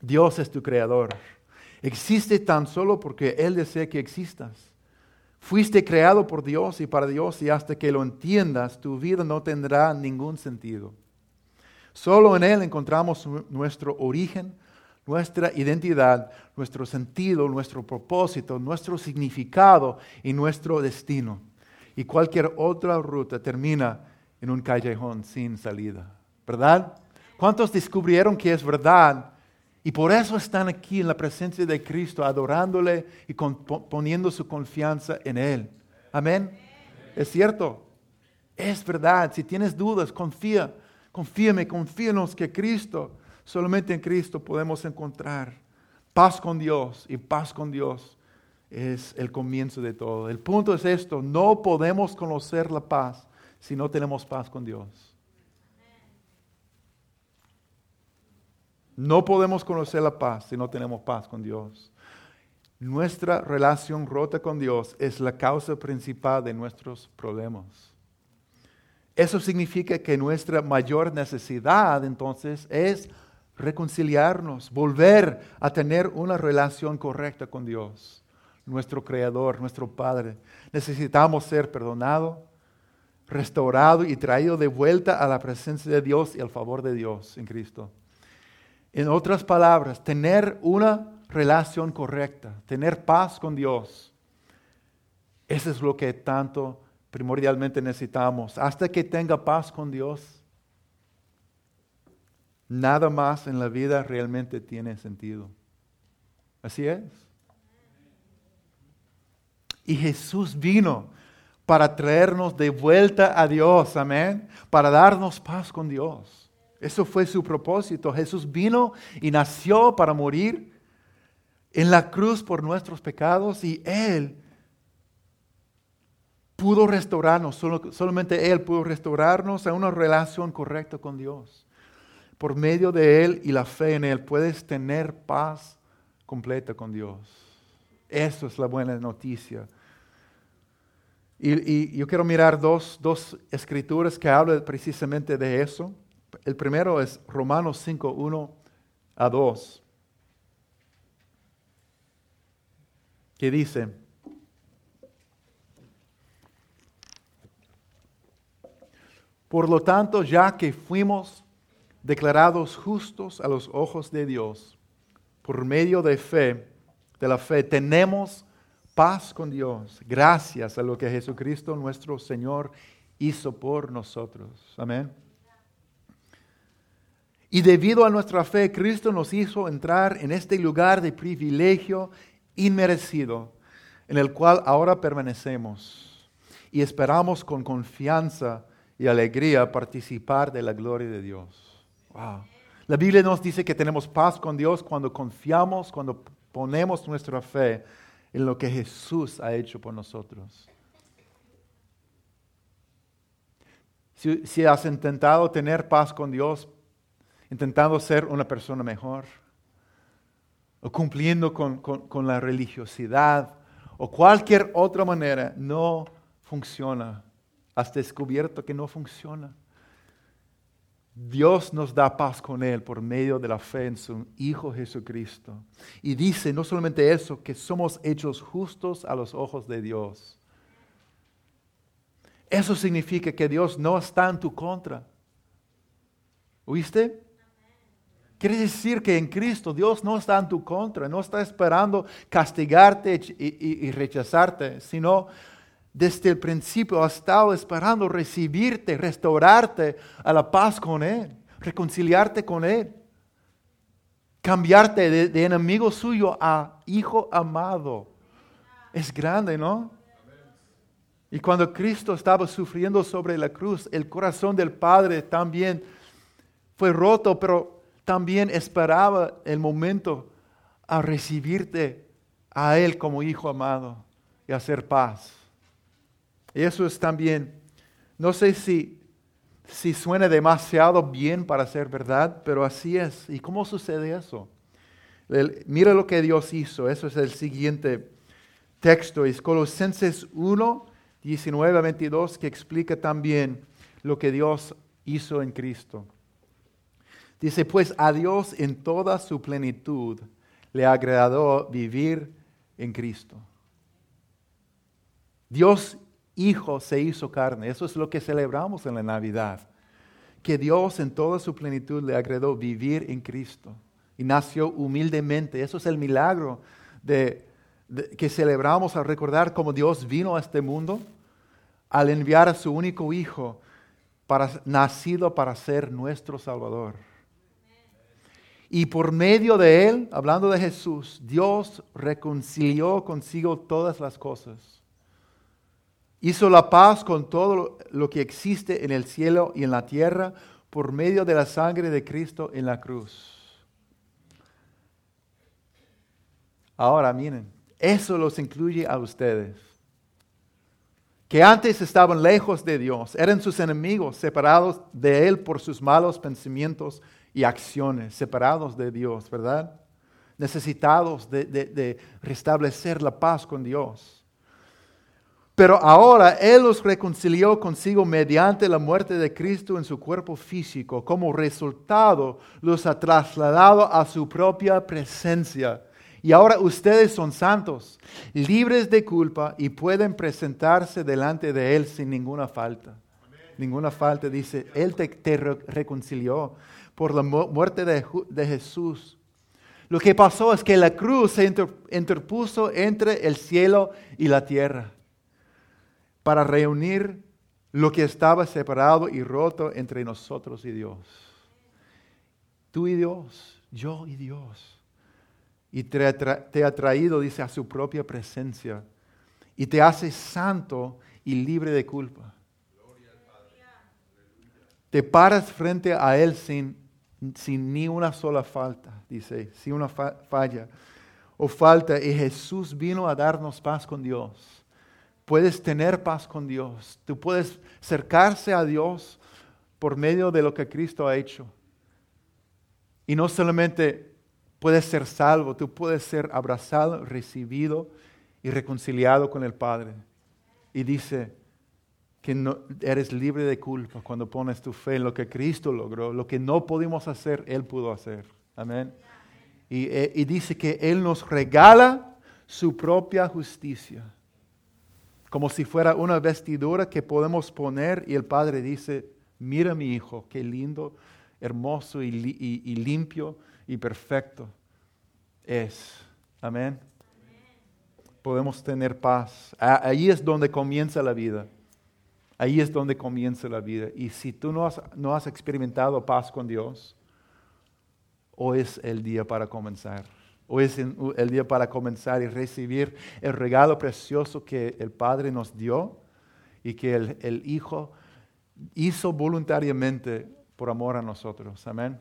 Dios es tu creador. Existe tan solo porque Él desea que existas. Fuiste creado por Dios y para Dios y hasta que lo entiendas, tu vida no tendrá ningún sentido. Solo en Él encontramos nuestro origen, nuestra identidad, nuestro sentido, nuestro propósito, nuestro significado y nuestro destino. Y cualquier otra ruta termina en un callejón sin salida. ¿Verdad? ¿Cuántos descubrieron que es verdad? Y por eso están aquí en la presencia de Cristo, adorándole y poniendo su confianza en Él. Amén. Es cierto. Es verdad. Si tienes dudas, confía. Confíame, confíanos que Cristo, solamente en Cristo podemos encontrar paz con Dios. Y paz con Dios es el comienzo de todo. El punto es esto. No podemos conocer la paz si no tenemos paz con Dios. No podemos conocer la paz si no tenemos paz con Dios. Nuestra relación rota con Dios es la causa principal de nuestros problemas. Eso significa que nuestra mayor necesidad entonces es reconciliarnos, volver a tener una relación correcta con Dios, nuestro Creador, nuestro Padre. Necesitamos ser perdonados, restaurados y traídos de vuelta a la presencia de Dios y al favor de Dios en Cristo. En otras palabras, tener una relación correcta, tener paz con Dios. Eso es lo que tanto primordialmente necesitamos. Hasta que tenga paz con Dios, nada más en la vida realmente tiene sentido. Así es. Y Jesús vino para traernos de vuelta a Dios, amén, para darnos paz con Dios. Eso fue su propósito. Jesús vino y nació para morir en la cruz por nuestros pecados y Él pudo restaurarnos, solamente Él pudo restaurarnos a una relación correcta con Dios. Por medio de Él y la fe en Él puedes tener paz completa con Dios. Eso es la buena noticia. Y, yo quiero mirar dos, dos escrituras que hablan precisamente de eso. El primero es Romanos 5, 1 a 2, que dice, por lo tanto, ya que fuimos declarados justos a los ojos de Dios, por medio de fe, de la fe, tenemos paz con Dios, gracias a lo que Jesucristo nuestro Señor hizo por nosotros. Amén. Y debido a nuestra fe, Cristo nos hizo entrar en este lugar de privilegio inmerecido, en el cual ahora permanecemos y esperamos con confianza y alegría participar de la gloria de Dios. La Biblia nos dice que tenemos paz con Dios cuando confiamos, cuando ponemos nuestra fe en lo que Jesús ha hecho por nosotros. Si, si has intentado tener paz con Dios, intentando ser una persona mejor, o cumpliendo con, la religiosidad, o cualquier otra manera, no funciona. Has descubierto que no funciona. Dios nos da paz con Él por medio de la fe en su Hijo Jesucristo. Y dice no solamente eso, que somos hechos justos a los ojos de Dios. Eso significa que Dios no está en tu contra. ¿Oíste? Quiere decir que en Cristo Dios no está en tu contra, no está esperando castigarte y, rechazarte, sino desde el principio ha estado esperando recibirte, restaurarte a la paz con Él, reconciliarte con Él, cambiarte de, de enemigo suyo a hijo amado. Es grande, ¿no? Y cuando Cristo estaba sufriendo sobre la cruz, el corazón del Padre también fue roto, pero también esperaba el momento a recibirte a Él como hijo amado y hacer paz. Eso es también, no sé si, si suena demasiado bien para ser verdad, pero así es. ¿Y cómo sucede eso? mira lo que Dios hizo. Eso es el siguiente texto. Es Colosenses 1, 19 a 22, que explica también lo que Dios hizo en Cristo. Dice, pues a Dios en toda su plenitud le agradó vivir en Cristo. Dios Hijo se hizo carne. Eso es lo que celebramos en la Navidad. Que Dios en toda su plenitud le agradó vivir en Cristo. Y nació humildemente. Eso es el milagro de, que celebramos al recordar cómo Dios vino a este mundo al enviar a su único Hijo para, nacido para ser nuestro Salvador. Y por medio de Él, hablando de Jesús, Dios reconcilió consigo todas las cosas. Hizo la paz con todo lo que existe en el cielo y en la tierra por medio de la sangre de Cristo en la cruz. Ahora miren, eso los incluye a ustedes, que antes estaban lejos de Dios, eran sus enemigos, separados de Él por sus malos pensamientos y acciones, separados de Dios, ¿verdad? Necesitados de, restablecer la paz con Dios. Pero ahora Él los reconcilió consigo mediante la muerte de Cristo en su cuerpo físico. Como resultado, los ha trasladado a su propia presencia y ahora ustedes son santos, libres de culpa y pueden presentarse delante de Él sin ninguna falta. Ninguna falta, dice, Él te, reconcilió por la muerte de, Jesús. Lo que pasó es que la cruz se interpuso entre el cielo y la tierra para reunir lo que estaba separado y roto entre nosotros y Dios. Tú y Dios, yo y Dios y te ha, traído, dice, a su propia presencia y te hace santo y libre de culpa. Te paras frente a Él sin, sin ni una sola falta, dice, sin una falla o falta. Y Jesús vino a darnos paz con Dios. Puedes tener paz con Dios. Tú puedes acercarse a Dios por medio de lo que Cristo ha hecho. Y no solamente puedes ser salvo, tú puedes ser abrazado, recibido y reconciliado con el Padre. Y dice que no, eres libre de culpa cuando pones tu fe en lo que Cristo logró, lo que no pudimos hacer, Él pudo hacer. Amén. Y, eh, y dice que Él nos regala su propia justicia, como si fuera una vestidura que podemos poner y el Padre dice, mira mi hijo, qué lindo, hermoso y, limpio y perfecto es. Amén. Podemos tener paz. Ahí es donde comienza la vida. Ahí es donde comienza la vida. Y si tú no has, no has experimentado paz con Dios, hoy es el día para comenzar. Hoy es el día para comenzar y recibir el regalo precioso que el Padre nos dio y que el, el Hijo hizo voluntariamente por amor a nosotros. Amén.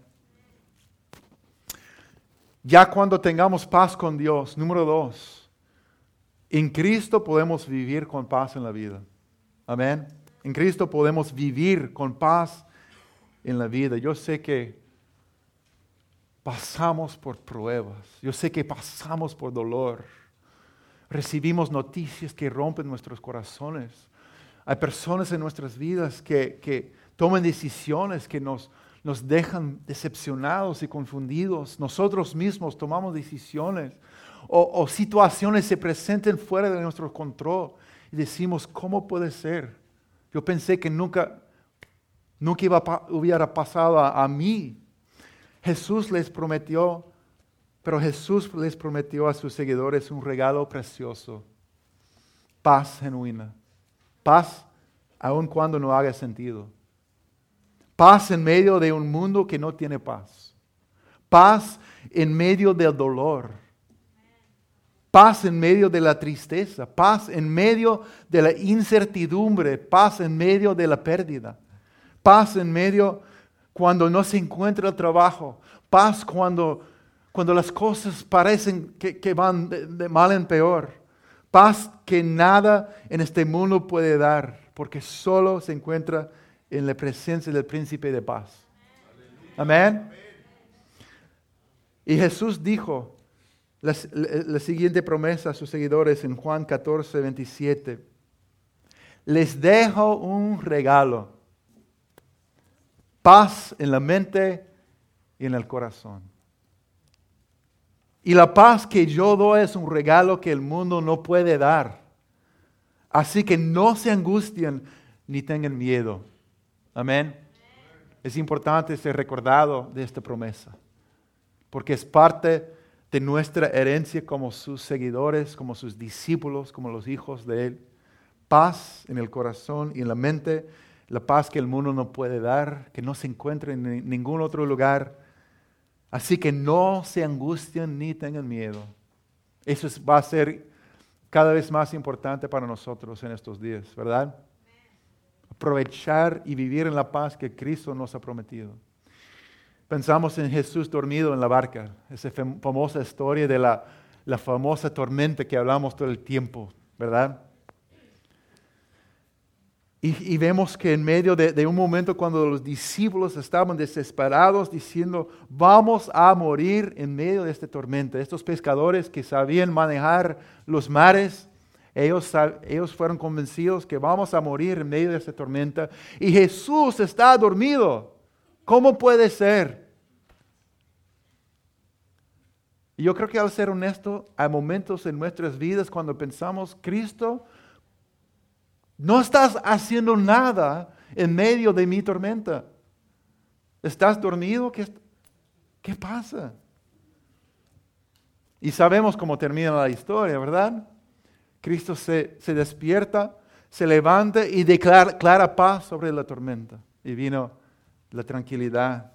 Ya cuando tengamos paz con Dios, número dos, en Cristo podemos vivir con paz en la vida. Amén. En Cristo podemos vivir con paz en la vida. Yo sé que pasamos por pruebas. Yo sé que pasamos por dolor. Recibimos noticias que rompen nuestros corazones. Hay personas en nuestras vidas que, que toman decisiones que nos, nos dejan decepcionados y confundidos. Nosotros mismos tomamos decisiones o, situaciones se presenten fuera de nuestro control y decimos, ¿cómo puede ser? Yo pensé que nunca, nunca iba, hubiera pasado a, a mí. Jesús les prometió, pero Jesús les prometió a sus seguidores un regalo precioso, paz genuina, paz aun cuando no haga sentido. Paz en medio de un mundo que no tiene paz. Paz en medio del dolor. Paz en medio de la tristeza. Paz en medio de la incertidumbre. Paz en medio de la pérdida. Paz en medio cuando no se encuentra el trabajo. Paz cuando, cuando las cosas parecen que, van de, de mal en peor. Paz que nada en este mundo puede dar, porque solo se encuentra en la presencia del príncipe de paz. Amén. Y Jesús dijo la, siguiente promesa a sus seguidores en Juan 14, 27. Les dejo un regalo, paz en la mente y en el corazón. Y la paz que yo doy es un regalo que el mundo no puede dar. Así que no se angustien ni tengan miedo. Amén. Es importante ser recordado de esta promesa, porque es parte de nuestra herencia como sus seguidores, como sus discípulos, como los hijos de Él. Paz en el corazón y en la mente, la paz que el mundo no puede dar, que no se encuentra en ningún otro lugar. Así que no se angustien ni tengan miedo. Eso va a ser cada vez más importante para nosotros en estos días, ¿verdad? Aprovechar y vivir en la paz que Cristo nos ha prometido. Pensamos en Jesús dormido en la barca, esa famosa historia de la, famosa tormenta que hablamos todo el tiempo, ¿verdad? Y, vemos que en medio de, un momento cuando los discípulos estaban desesperados diciendo, vamos a morir en medio de esta tormenta. Estos pescadores que sabían manejar los mares, ellos, ellos fueron convencidos que vamos a morir en medio de esta tormenta. Y Jesús está dormido. ¿Cómo puede ser? Y yo creo que al ser honesto, hay momentos en nuestras vidas cuando pensamos, Cristo no estás haciendo nada en medio de mi tormenta. ¿Estás dormido? ¿Qué, qué pasa? Y sabemos cómo termina la historia, ¿verdad? Cristo se, despierta, se levanta y declara paz sobre la tormenta. Y vino la tranquilidad.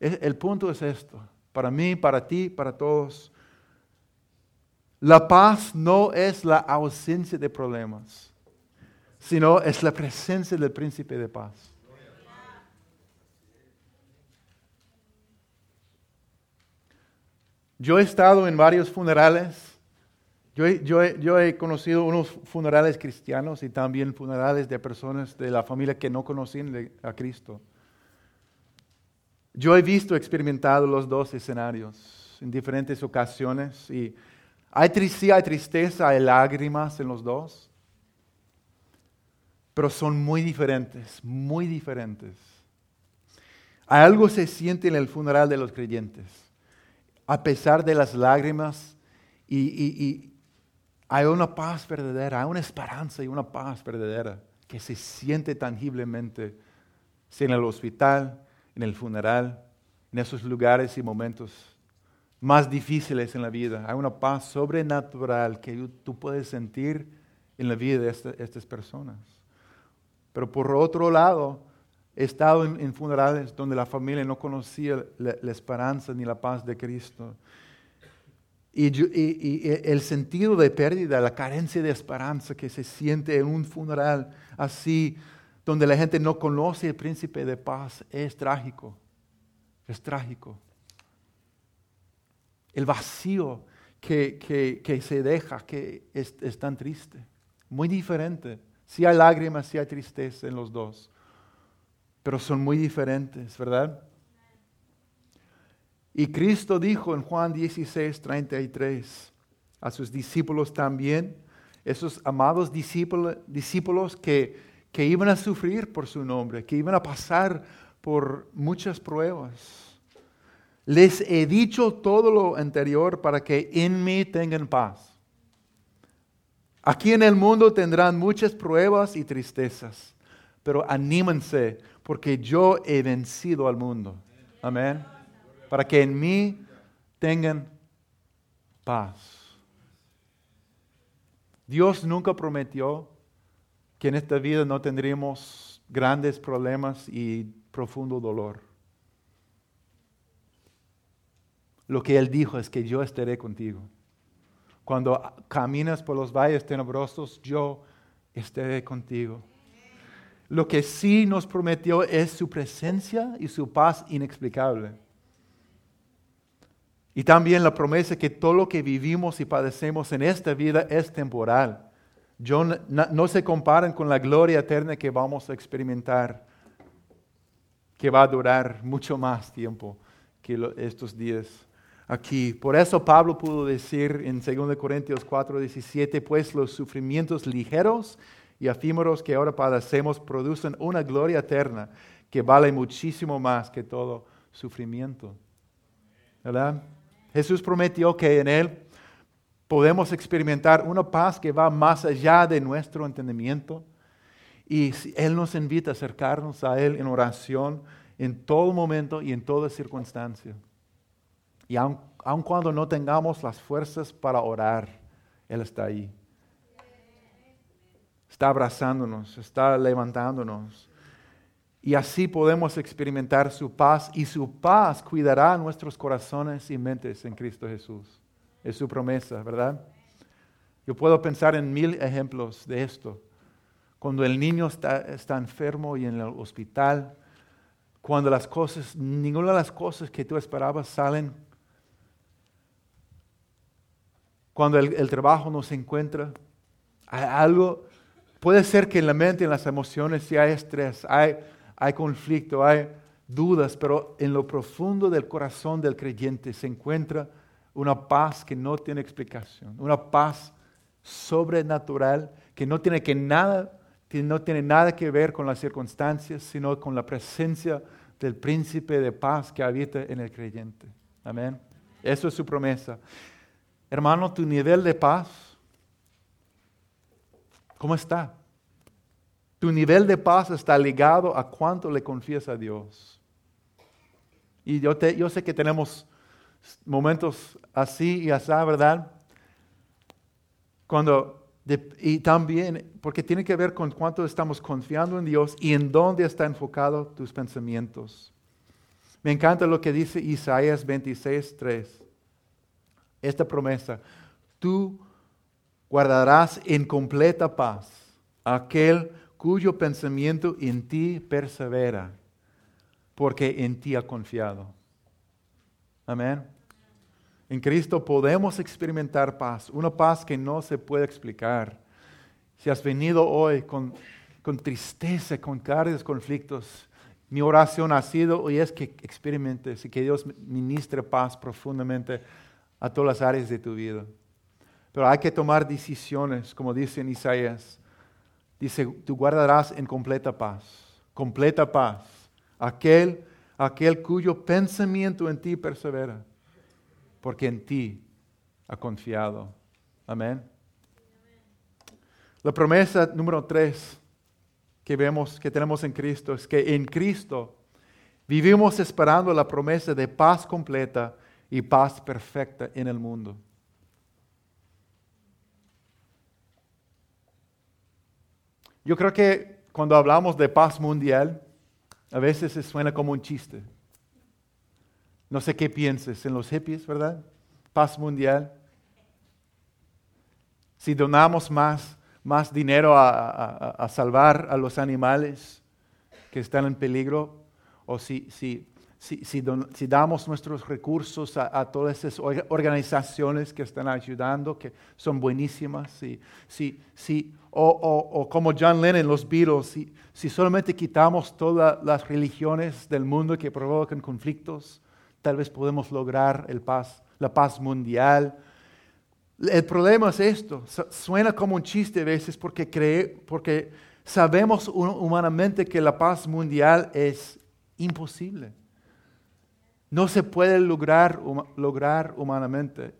El punto es esto, para mí, para ti, para todos. La paz no es la ausencia de problemas sino es la presencia del príncipe de paz. Yo he estado en varios funerales. Yo he, conocido unos funerales cristianos y también funerales de personas de la familia que no conocían a Cristo. Yo he visto, experimentado los dos escenarios en diferentes ocasiones y hay, hay tristeza, hay lágrimas en los dos pero son muy diferentes, muy diferentes. Algo se siente en el funeral de los creyentes, a pesar de las lágrimas, y, hay una paz verdadera, hay una esperanza y una paz verdadera que se siente tangiblemente, sea en el hospital, en el funeral, en esos lugares y momentos más difíciles en la vida. Hay una paz sobrenatural que tú puedes sentir en la vida de estas personas. Pero por otro lado, he estado en, funerales donde la familia no conocía la, esperanza ni la paz de Cristo. Y, el sentido de pérdida, la carencia de esperanza que se siente en un funeral así, donde la gente no conoce el príncipe de paz, es trágico. Es trágico. El vacío que, se deja, que es tan triste. Muy diferente si hay lágrimas, si hay tristeza en los dos, pero son muy diferentes, ¿verdad? Y Cristo dijo en Juan 16, 33 a sus discípulos también, esos amados discípulos que, que iban a sufrir por su nombre, que iban a pasar por muchas pruebas. Les he dicho todo lo anterior para que en mí tengan paz. Aquí en el mundo tendrán muchas pruebas y tristezas, pero anímense porque yo he vencido al mundo. Amén. Para que en mí tengan paz. Dios nunca prometió que en esta vida no tendríamos grandes problemas y profundo dolor. Lo que Él dijo es que yo estaré contigo. Cuando caminas por los valles tenebrosos, yo estaré contigo. Lo que sí nos prometió es su presencia y su paz inexplicable. Y también la promesa que todo lo que vivimos y padecemos en esta vida es temporal. No, se comparan con la gloria eterna que vamos a experimentar, que va a durar mucho más tiempo que estos días aquí. Por eso Pablo pudo decir en 2 Corintios 4, 17, pues los sufrimientos ligeros y efímeros que ahora padecemos producen una gloria eterna que vale muchísimo más que todo sufrimiento. ¿Verdad? Jesús prometió que en Él podemos experimentar una paz que va más allá de nuestro entendimiento. Y Él nos invita a acercarnos a Él en oración en todo momento y en toda circunstancia. Y aun, cuando no tengamos las fuerzas para orar, Él está ahí. Está abrazándonos, está levantándonos. Y así podemos experimentar su paz y su paz cuidará nuestros corazones y mentes en Cristo Jesús. Es su promesa, ¿verdad? Yo puedo pensar en mil ejemplos de esto. Cuando el niño está, está enfermo y en el hospital, cuando las cosas, ninguna de las cosas que tú esperabas salen, cuando el, el trabajo no se encuentra, hay algo, puede ser que en la mente, en las emociones, sí hay estrés, hay hay conflicto, hay dudas, pero en lo profundo del corazón del creyente se encuentra una paz que no tiene explicación, una paz sobrenatural que no tiene, que nada, que no tiene nada que ver con las circunstancias, sino con la presencia del príncipe de paz que habita en el creyente. Amén. Eso es su promesa. Hermano, tu nivel de paz, ¿cómo está? Tu nivel de paz está ligado a cuánto le confías a Dios. Y yo, te, yo sé que tenemos momentos así y así, ¿verdad? Cuando, y también, porque tiene que ver con cuánto estamos confiando en Dios y en dónde está enfocado tus pensamientos. Me encanta lo que dice Isaías 26, 3. Esta promesa, tú guardarás en completa paz aquel cuyo pensamiento en ti persevera, porque en ti ha confiado. Amén. En Cristo podemos experimentar paz, una paz que no se puede explicar. Si has venido hoy con, con tristeza, con cargas, conflictos, mi oración ha sido hoy es que experimentes y que Dios ministre paz profundamente a todas las áreas de tu vida. Pero hay que tomar decisiones, como dice en Isaías dice, tú guardarás en completa paz, completa paz, aquel, aquel cuyo pensamiento en ti persevera, porque en ti ha confiado. Amén. La promesa número tres que vemos que tenemos en Cristo es que en Cristo vivimos esperando la promesa de paz completa y paz perfecta en el mundo. Yo creo que cuando hablamos de paz mundial, a veces se suena como un chiste. No sé qué pienses en los hippies, ¿verdad? Paz mundial. Si donamos más, más dinero a, salvar a los animales que están en peligro, o si, si, si, si damos nuestros recursos a, todas esas organizaciones que están ayudando, que son buenísimas, si, si, si o, como John Lennon, los Beatles, si solamente quitamos todas las religiones del mundo que provocan conflictos, tal vez podemos lograr el paz, la paz mundial. El problema es esto, suena como un chiste a veces porque, porque sabemos humanamente que la paz mundial es imposible. No se puede lograr, lograr humanamente.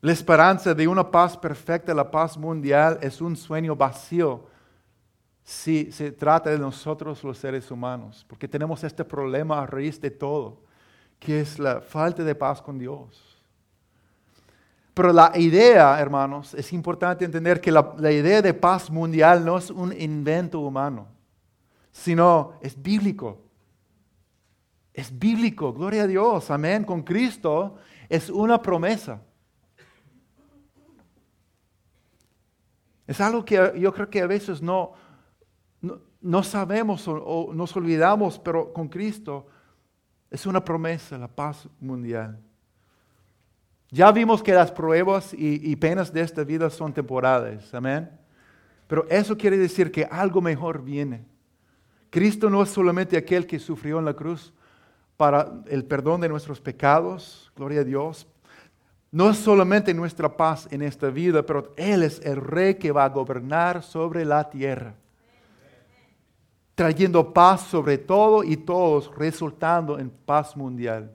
La esperanza de una paz perfecta, la paz mundial, es un sueño vacío si se trata de nosotros los seres humanos, porque tenemos este problema a raíz de todo, que es la falta de paz con Dios. Pero la idea, hermanos, es importante entender que la, la idea de paz mundial no es un invento humano, sino es bíblico. Es bíblico, gloria a Dios, amén, con Cristo es una promesa. Es algo que yo creo que a veces no, no, sabemos o, nos olvidamos, pero con Cristo es una promesa, la paz mundial. Ya vimos que las pruebas y, y, penas de esta vida son temporales, amén. Pero eso quiere decir que algo mejor viene. Cristo no es solamente aquel que sufrió en la cruz para el perdón de nuestros pecados, gloria a Dios, no es solamente nuestra paz en esta vida, pero Él es el rey que va a gobernar sobre la tierra. Trayendo paz sobre todo y todos, resultando en paz mundial.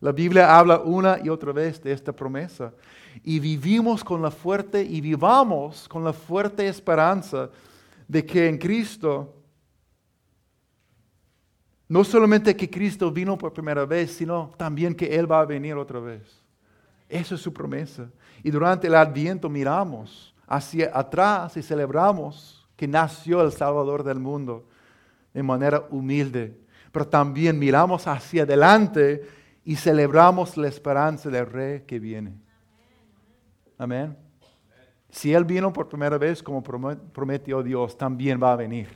La Biblia habla una y otra vez de esta promesa. Y vivimos con la fuerte y vivamos con la fuerte esperanza de que en Cristo, no solamente que Cristo vino por primera vez, sino también que Él va a venir otra vez. Esa es su promesa. Y durante el adviento miramos hacia atrás y celebramos que nació el Salvador del mundo de manera humilde. Pero también miramos hacia adelante y celebramos la esperanza del Rey que viene. Amén. Si Él vino por primera vez como prometió Dios, también va a venir.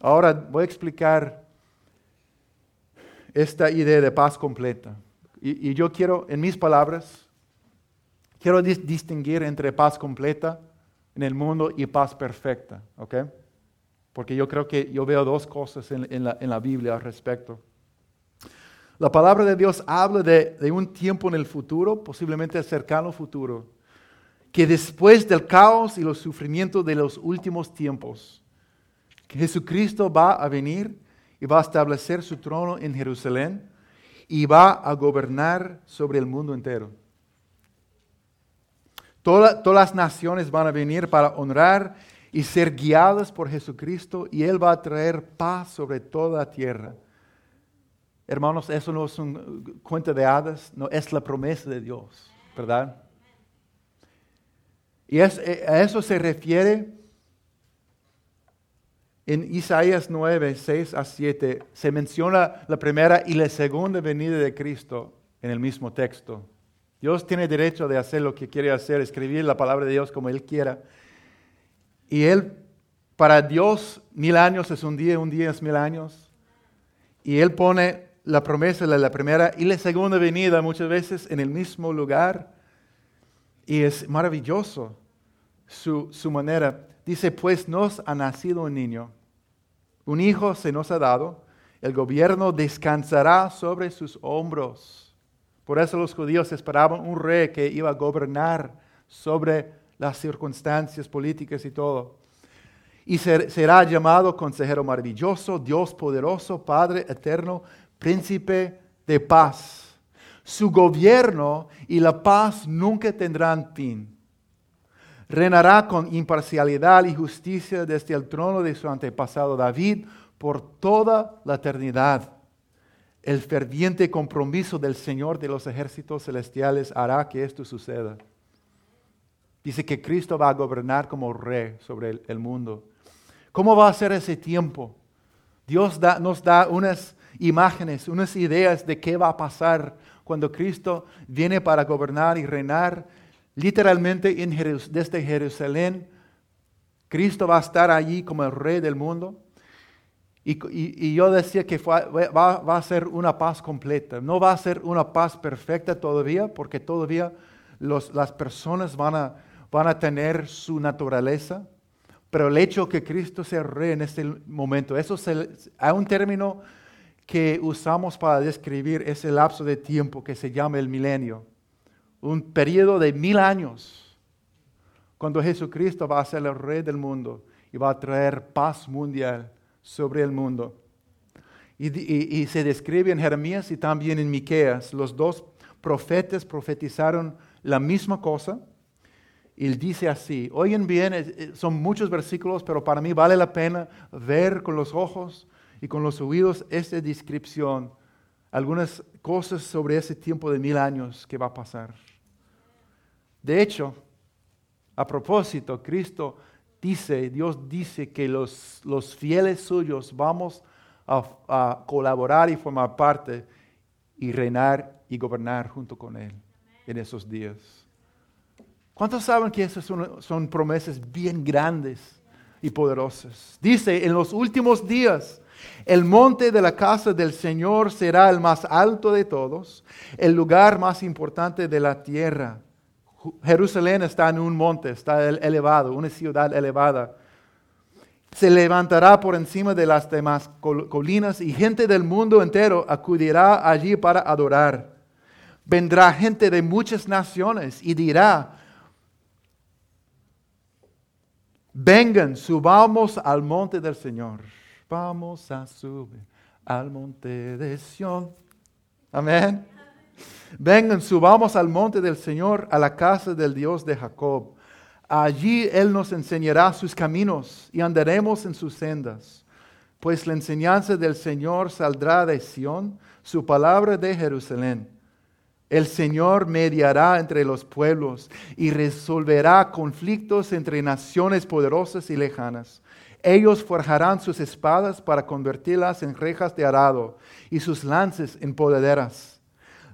Ahora voy a explicar esta idea de paz completa. Y, yo quiero, en mis palabras, quiero distinguir entre paz completa en el mundo y paz perfecta, ¿ok? Porque yo creo que yo veo dos cosas en, la, en la Biblia al respecto. La palabra de Dios habla de, un tiempo en el futuro, posiblemente cercano futuro, que después del caos y los sufrimientos de los últimos tiempos, Jesucristo va a venir y va a establecer su trono en Jerusalén y va a gobernar sobre el mundo entero. Todas las naciones van a venir para honrar y ser guiadas por Jesucristo y Él va a traer paz sobre toda la tierra. Hermanos, eso no es un cuento de hadas, no es la promesa de Dios, ¿verdad? Y eh, a eso se refiere en Isaías 9, 6 a 7. Se menciona la primera y la segunda venida de Cristo en el mismo texto. Dios tiene derecho de hacer lo que quiere hacer, escribir la palabra de Dios como Él quiera. Y Él, para Dios, mil años es un día, un día es mil años. Y Él pone la promesa de la primera y la segunda venida muchas veces en el mismo lugar. Y es maravilloso su, su manera. Dice, pues nos ha nacido un niño, un hijo se nos ha dado, el gobierno descansará sobre sus hombros. Por eso los judíos esperaban un rey que iba a gobernar sobre las circunstancias políticas y todo. Y será llamado consejero maravilloso, Dios poderoso, Padre eterno, príncipe de paz. Su gobierno y la paz nunca tendrán fin. Reinará con imparcialidad y justicia desde el trono de su antepasado David por toda la eternidad. El ferviente compromiso del Señor de los ejércitos celestiales hará que esto suceda. Dice que Cristo va a gobernar como rey sobre el, mundo. ¿Cómo va a ser ese tiempo? Dios nos da unas imágenes, unas ideas de qué va a pasar cuando Cristo viene para gobernar y reinar. Literalmente en desde Jerusalén, Cristo va a estar allí como el rey del mundo. Y, yo decía que va, a ser una paz completa. No va a ser una paz perfecta todavía, porque todavía las personas van a, tener su naturaleza. Pero el hecho que Cristo sea rey en este momento, eso es un término que usamos para describir ese lapso de tiempo que se llama el milenio. Un periodo de mil años, cuando Jesucristo va a ser el rey del mundo y va a traer paz mundial sobre el mundo. Y, se describe en Jeremías y también en Miqueas. Los dos profetas profetizaron la misma cosa. Y dice así, oyen bien, son muchos versículos, pero para mí vale la pena ver con los ojos y con los oídos esta descripción, algunas cosas sobre ese tiempo de mil años que va a pasar. De hecho, a propósito, Cristo dice, Dios dice que los, los fieles suyos vamos a, colaborar y formar parte y reinar y gobernar junto con Él en esos días. ¿Cuántos saben que esas son promesas bien grandes y poderosas? Dice, en los últimos días el monte de la casa del Señor será el más alto de todos, el lugar más importante de la tierra. Jerusalén está en un monte, está elevado, una ciudad elevada. Se levantará por encima de las demás colinas y gente del mundo entero acudirá allí para adorar. Vendrá gente de muchas naciones y dirá, Vengan, subamos al monte del Señor. Vamos a subir al monte de Sión. Amén. Vengan, subamos al monte del Señor, a la casa del Dios de Jacob. Allí Él nos enseñará sus caminos y andaremos en sus sendas. Pues la enseñanza del Señor saldrá de Sión, su palabra de Jerusalén. El Señor mediará entre los pueblos y resolverá conflictos entre naciones poderosas y lejanas. Ellos forjarán sus espadas para convertirlas en rejas de arado y sus lances en podaderas.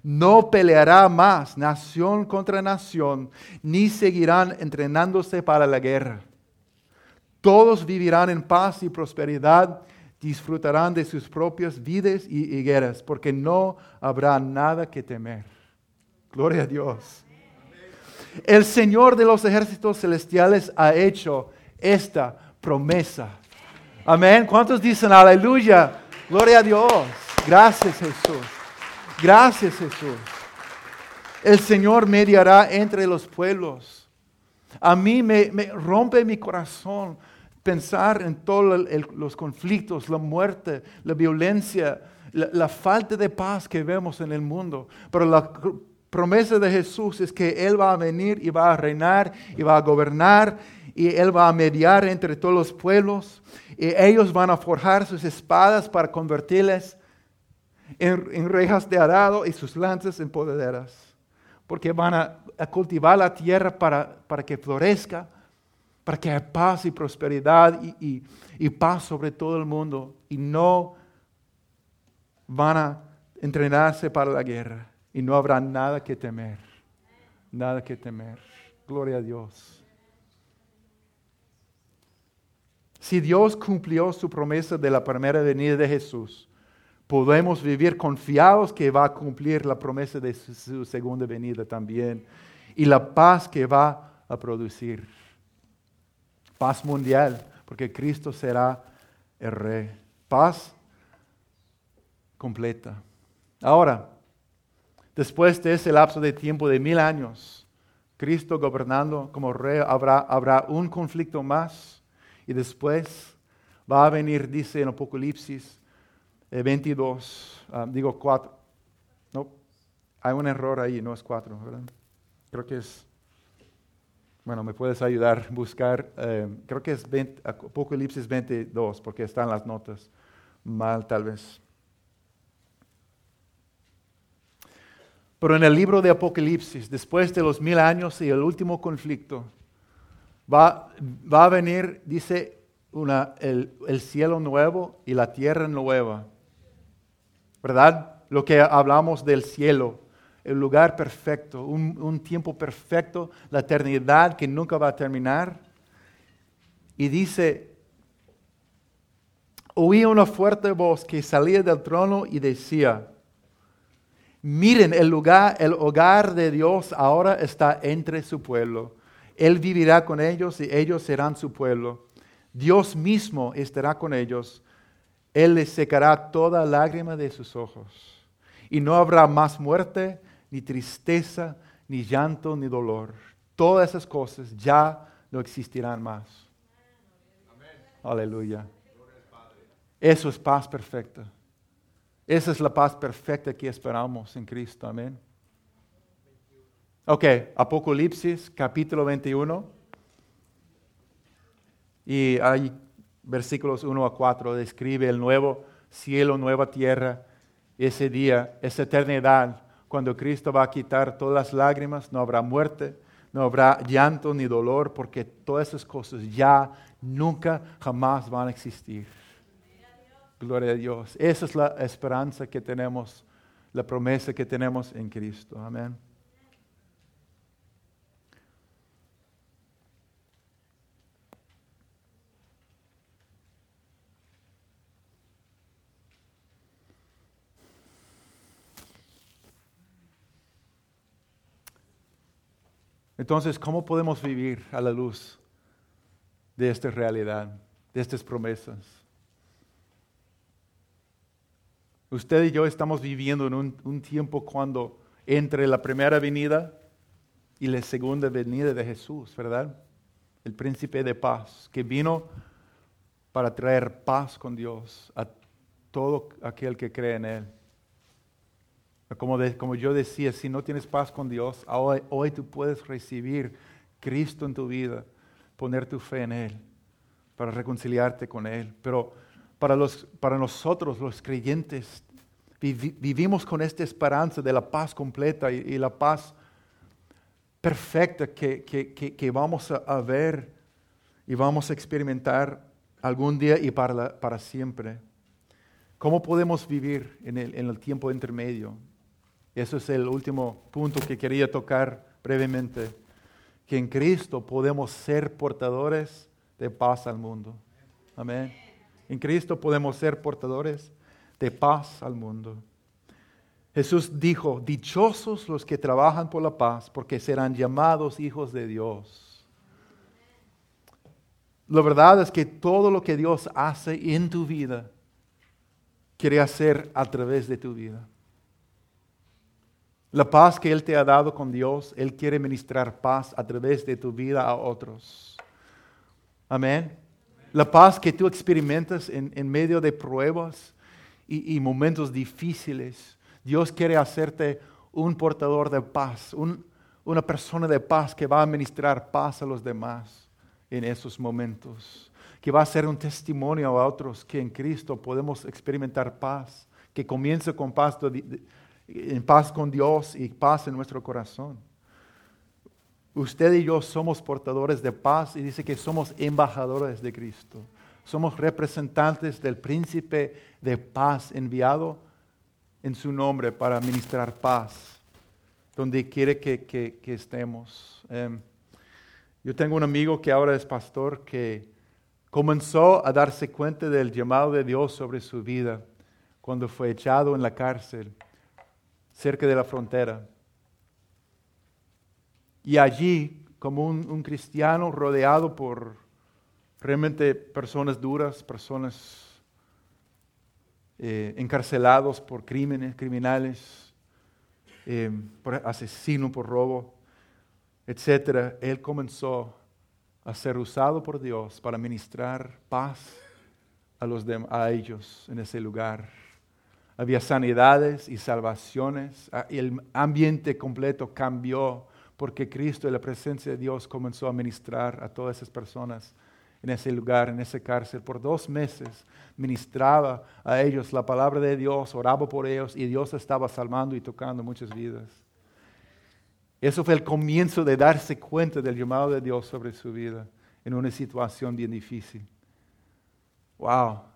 No peleará más nación contra nación, ni seguirán entrenándose para la guerra. Todos vivirán en paz y prosperidad, disfrutarán de sus propias vidas y higueras, porque no habrá nada que temer. Gloria a Dios. El Señor de los ejércitos celestiales ha hecho esta promesa. Amén. ¿Cuántos dicen aleluya? Gloria a Dios. Gracias Jesús. Gracias Jesús. El Señor mediará entre los pueblos. A mí me, rompe mi corazón pensar en todos los conflictos, la muerte, la violencia, la, la, falta de paz que vemos en el mundo. Pero la promesa de Jesús es que Él va a venir y va a reinar y va a gobernar y Él va a mediar entre todos los pueblos y ellos van a forjar sus espadas para convertirlas en, rejas de arado y sus lanzas en podaderas. Porque van a, cultivar la tierra para, para, que florezca, para que haya paz y prosperidad y, y paz sobre todo el mundo. Y no van a entrenarse para la guerra y no habrá nada que temer. Nada que temer. Gloria a Dios. Si Dios cumplió su promesa de la primera venida de Jesús, podemos vivir confiados que va a cumplir la promesa de su segunda venida también y la paz que va a producir. Paz mundial, porque Cristo será el rey. Paz completa. Ahora, Después de ese lapso de tiempo de mil años, Cristo gobernando como rey, habrá, habrá un conflicto más y después va a venir, dice en Apocalipsis 22, eh, ah, digo 4. No, hay un error ahí, no es 4, ¿verdad? Creo que es, bueno, me puedes ayudar a buscar, eh, creo que es Apocalipsis 22, porque están las notas mal tal vez. Pero en el libro de Apocalipsis, después de los mil años y el último conflicto, va, va a venir, dice, una, el, el, cielo nuevo y la tierra nueva. ¿Verdad? Lo que hablamos del cielo, el lugar perfecto, un, un tiempo perfecto, la eternidad que nunca va a terminar. Y dice, oí una fuerte voz que salía del trono y decía, Miren, el lugar, el hogar de Dios ahora está entre su pueblo. Él vivirá con ellos y ellos serán su pueblo. Dios mismo estará con ellos. Él les secará toda lágrima de sus ojos. Y no habrá más muerte, ni tristeza, ni llanto, ni dolor. Todas esas cosas ya no existirán más. Aleluya. Eso es paz perfecta. Esa es la paz perfecta que esperamos en Cristo. Amén. Ok, Apocalipsis capítulo 21. Y hay versículos 1 a 4, describe el nuevo cielo, nueva tierra, ese día, esa eternidad, cuando Cristo va a quitar todas las lágrimas, no habrá muerte, no habrá llanto ni dolor, porque todas esas cosas ya nunca, jamás van a existir. Gloria a Dios. Esa es la esperanza que tenemos, la promesa que tenemos en Cristo. Amén. Entonces, ¿cómo podemos vivir a la luz de esta realidad, de estas promesas? Usted y yo estamos viviendo en un, tiempo cuando entre la primera venida y la segunda venida de Jesús, ¿verdad? el príncipe de paz, que vino para traer paz con Dios a todo aquel que cree en Él. Como, yo decía, si no tienes paz con Dios, hoy, tú puedes recibir Cristo en tu vida, poner tu fe en Él, para reconciliarte con Él. Pero para, nosotros, los creyentes, vivimos con esta esperanza de la paz completa y, la paz perfecta que, vamos a, ver y vamos a experimentar algún día y para, siempre. ¿Cómo podemos vivir en el tiempo intermedio? Eso es el último punto que quería tocar brevemente. Que en Cristo podemos ser portadores de paz al mundo. Amén. En Cristo podemos ser portadores de paz al mundo. Jesús dijo, dichosos los que trabajan por la paz, porque serán llamados hijos de Dios. La verdad es que todo lo que Dios hace en tu vida, quiere hacer a través de tu vida. La paz que Él te ha dado con Dios, Él quiere ministrar paz a través de tu vida a otros. Amén. La paz que tú experimentas en, medio de pruebas y, momentos difíciles, Dios quiere hacerte un portador de paz, una persona de paz que va a ministrar paz a los demás en esos momentos, que va a ser un testimonio a otros que en Cristo podemos experimentar paz, que comienza con paz en paz con Dios y paz en nuestro corazón. Usted y yo somos portadores de paz y dice que somos embajadores de Cristo. Somos representantes del príncipe de paz enviado en su nombre para ministrar paz donde quiere que, estemos. Em, yo tengo un amigo que ahora es pastor que comenzó a darse cuenta del llamado de Dios sobre su vida cuando fue echado en la cárcel cerca de la frontera. Y allí, como un, cristiano rodeado por realmente personas duras, personas eh, encarcelados por crímenes, criminales, eh, por asesino, por robo, etc., él comenzó a ser usado por Dios para ministrar paz a, los a ellos en ese lugar había sanidades y salvaciones, ah, el ambiente completo cambió porque Cristo y la presencia de Dios comenzó a ministrar a todas esas personas en ese lugar, en ese cárcel. Por dos meses ministraba a ellos la palabra de Dios, oraba por ellos y Dios estaba salvando y tocando muchas vidas. Eso fue el comienzo de darse cuenta del llamado de Dios sobre su vida en una situación bien difícil. Wow.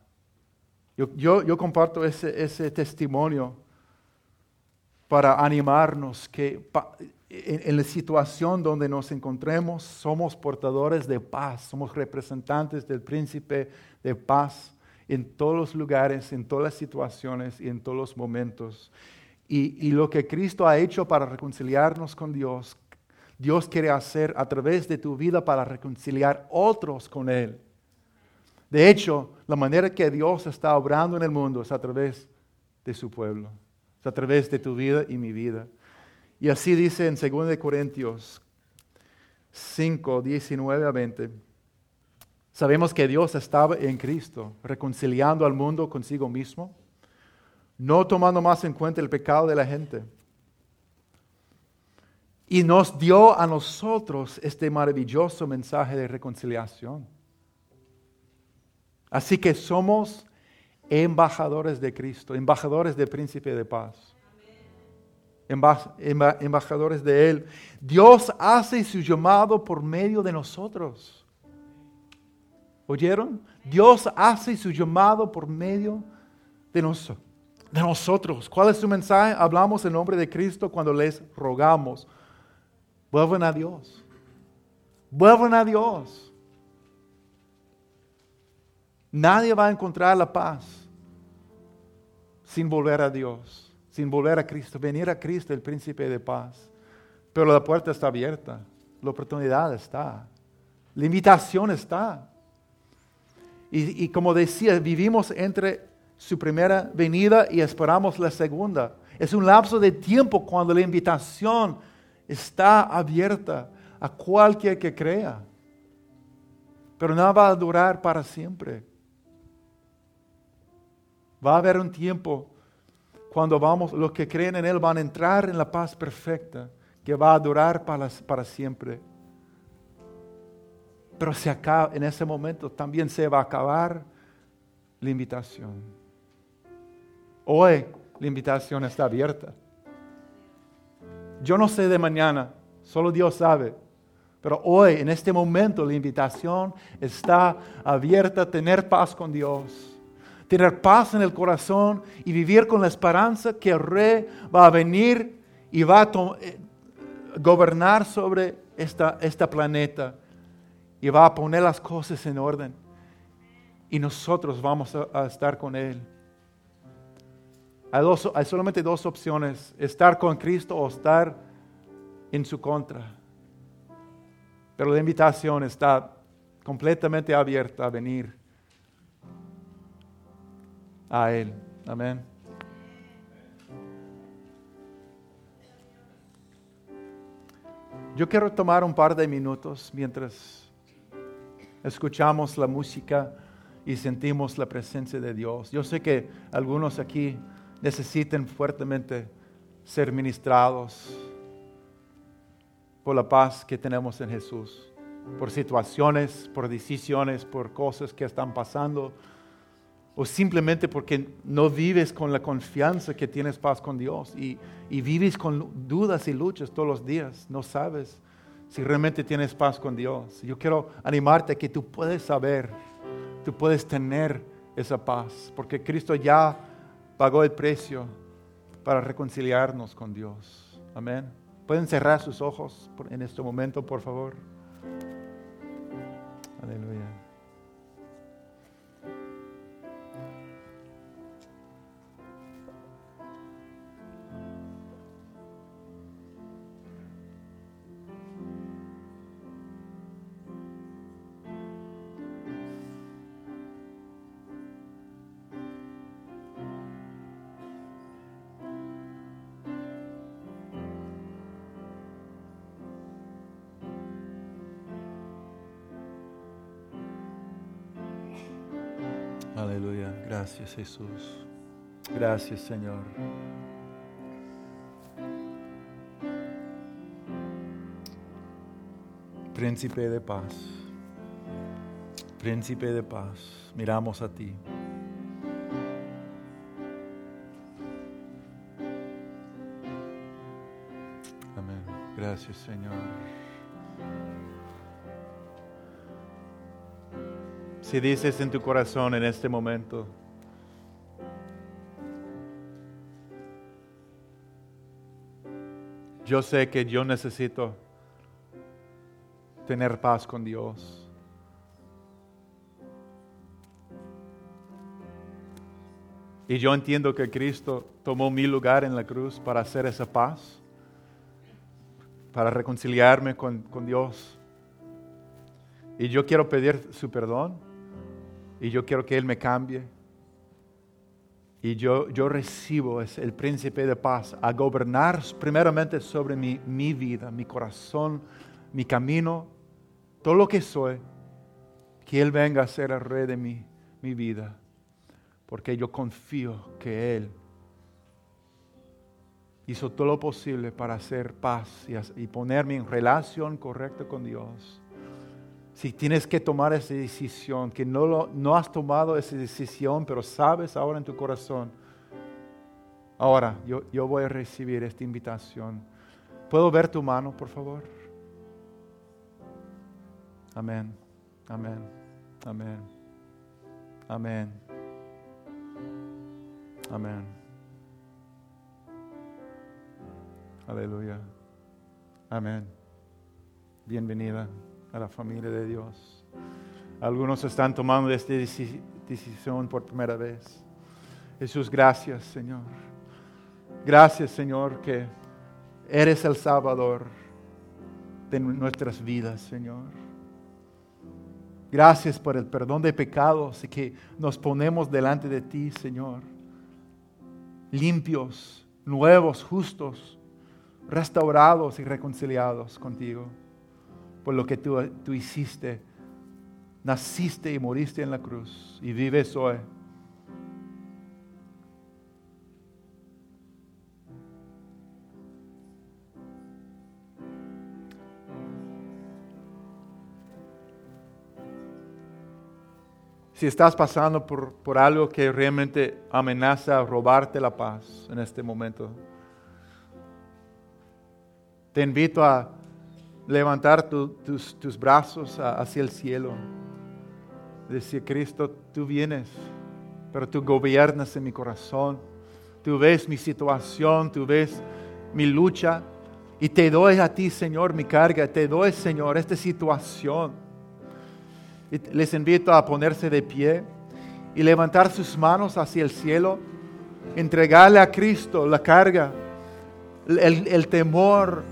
Yo, comparto ese, testimonio para animarnos que en, la situación donde nos encontremos somos portadores de paz, somos representantes del príncipe de paz en todos los lugares, en todas las situaciones y en todos los momentos. Y, y lo que Cristo ha hecho para reconciliarnos con Dios, Dios quiere hacer a través de tu vida para reconciliar otros con Él. De hecho, la manera que Dios está obrando en el mundo es a través de su pueblo, es a través de tu vida y mi vida. Y así dice en 2 Corintios 5, 19 a 20. Sabemos que Dios estaba en Cristo, reconciliando al mundo consigo mismo, no tomando más en cuenta el pecado de la gente. Y nos dio a nosotros este maravilloso mensaje de reconciliación. Así que somos embajadores de Cristo, embajadores del príncipe de paz. embajadores de Él. Dios hace su llamado por medio de nosotros. ¿Oyeron? Dios hace su llamado por medio de, de nosotros. ¿Cuál es su mensaje? Hablamos en nombre de Cristo cuando les rogamos. Vuelvan a Dios. Vuelvan a Dios. Nadie va a encontrar la paz sin volver a Dios, sin volver a Cristo, venir a Cristo, el príncipe de paz. Pero la puerta está abierta, la oportunidad está, la invitación está. Y, como decía, vivimos entre su primera venida y esperamos la segunda. Es un lapso de tiempo cuando la invitación está abierta a cualquier que crea. pero no va a durar para siempre. Va a haber un tiempo cuando vamos, los que creen en Él van a entrar en la paz perfecta que va a durar para, para siempre. Pero se acaba, en ese momento también se va a acabar la invitación. Hoy la invitación está abierta. Yo no sé de mañana, solo Dios sabe. Pero hoy, en este momento, la invitación está abierta a tener paz con Dios. Tener paz en el corazón y vivir con la esperanza que el rey va a venir y va a eh, gobernar sobre esta, esta planeta y va a poner las cosas en orden. Y nosotros vamos a, estar con Él. Hay, hay solamente dos opciones, estar con Cristo o estar en su contra. Pero la invitación está completamente abierta a venir a Él. Amén. Yo quiero tomar un par de minutos mientras escuchamos la música y sentimos la presencia de Dios. Yo sé que algunos aquí necesitan fuertemente ser ministrados por la paz que tenemos en Jesús, por situaciones, por decisiones, por cosas que están pasando, o simplemente porque no vives con la confianza que tienes paz con Dios y, y vives con dudas y luchas todos los días, no sabes si realmente tienes paz con Dios. Yo quiero animarte a que tú puedes saber, tú puedes tener esa paz, porque Cristo ya pagó el precio para reconciliarnos con Dios. Amén. Pueden cerrar sus ojos en este momento, por favor. Aleluya. Gracias Jesús. Gracias Señor. Príncipe de paz. Príncipe de paz. Miramos a ti. Amén. Gracias Señor. Si dices en tu corazón en este momento, yo sé que yo necesito tener paz con Dios. Y yo entiendo que Cristo tomó mi lugar en la cruz para hacer esa paz, para reconciliarme con, con Dios. Y yo quiero pedir su perdón y yo quiero que Él me cambie. Y yo, yo recibo el príncipe de paz a gobernar primeramente sobre mi, mi vida, mi corazón, mi camino, todo lo que soy. Que Él venga a ser el rey de mi, mi vida. Porque yo confío que Él hizo todo lo posible para hacer paz y, y ponerme en relación correcta con Dios si tienes que tomar esa decisión, que no, lo, no has tomado esa decisión, pero sabes ahora en tu corazón, ahora yo, yo voy a recibir esta invitación. ¿Puedo ver tu mano, por favor? Amén, amén, amén, amén, amén. Aleluya. Amén. Bienvenida a la familia de Dios. Algunos están tomando esta decisión por primera vez. Jesús, gracias Señor. Gracias Señor que eres el Salvador de nuestras vidas, Señor. Gracias por el perdón de pecados y que nos ponemos delante de ti, Señor. Limpios, nuevos, justos, restaurados y reconciliados contigo por lo que tú, tú hiciste naciste y moriste en la cruz y vives hoy. si estás pasando por, por, algo que realmente amenaza robarte la paz en este momento, te invito a levantar tus, tus, brazos hacia el cielo. Decir, Cristo, tú vienes, pero tú gobiernas en mi corazón. Tú ves mi situación, tú ves mi lucha. Y te doy a ti, Señor, mi carga. Te doy, Señor, esta situación les invito a ponerse de pie y levantar sus manos hacia el cielo, entregarle a Cristo la carga, el, temor,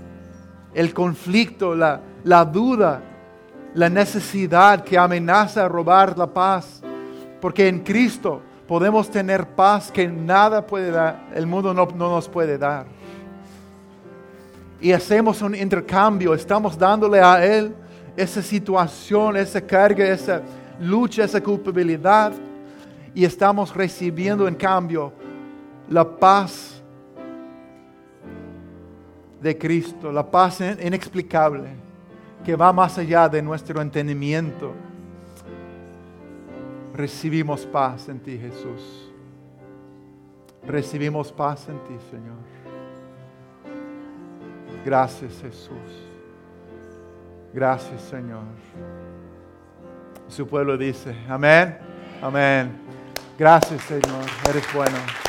el conflicto, la, la duda, la necesidad que amenaza robar la paz. Porque en Cristo podemos tener paz que nada puede dar, el mundo no, no, nos puede dar. Y hacemos un intercambio, estamos dándole a Él esa situación, esa carga, esa lucha, esa culpabilidad. Y estamos recibiendo en cambio la paz de Cristo, la paz inexplicable que va más allá de nuestro entendimiento. Recibimos paz en ti, Jesús. Recibimos paz en ti, Señor. Gracias, Jesús. Gracias, Señor. Su pueblo dice, amén, amén. Gracias, Señor. Eres bueno.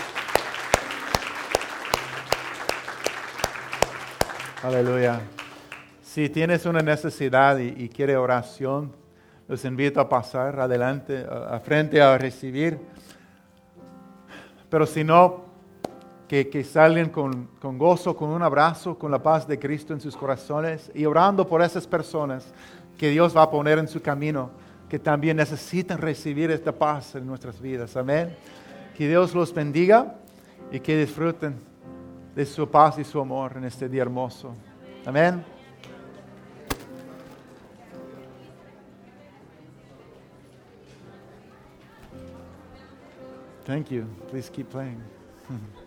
Aleluya. Si tienes una necesidad y, quiere oración, los invito a pasar adelante, a frente a recibir. Pero si no, que, que salgan con, con, gozo, con un abrazo, con la paz de Cristo en sus corazones y orando por esas personas que Dios va a poner en su camino, que también necesitan recibir esta paz en nuestras vidas. Amén. Que Dios los bendiga y que disfruten de su paz y su amor en este día hermoso. Amén. Thank you. Please keep playing.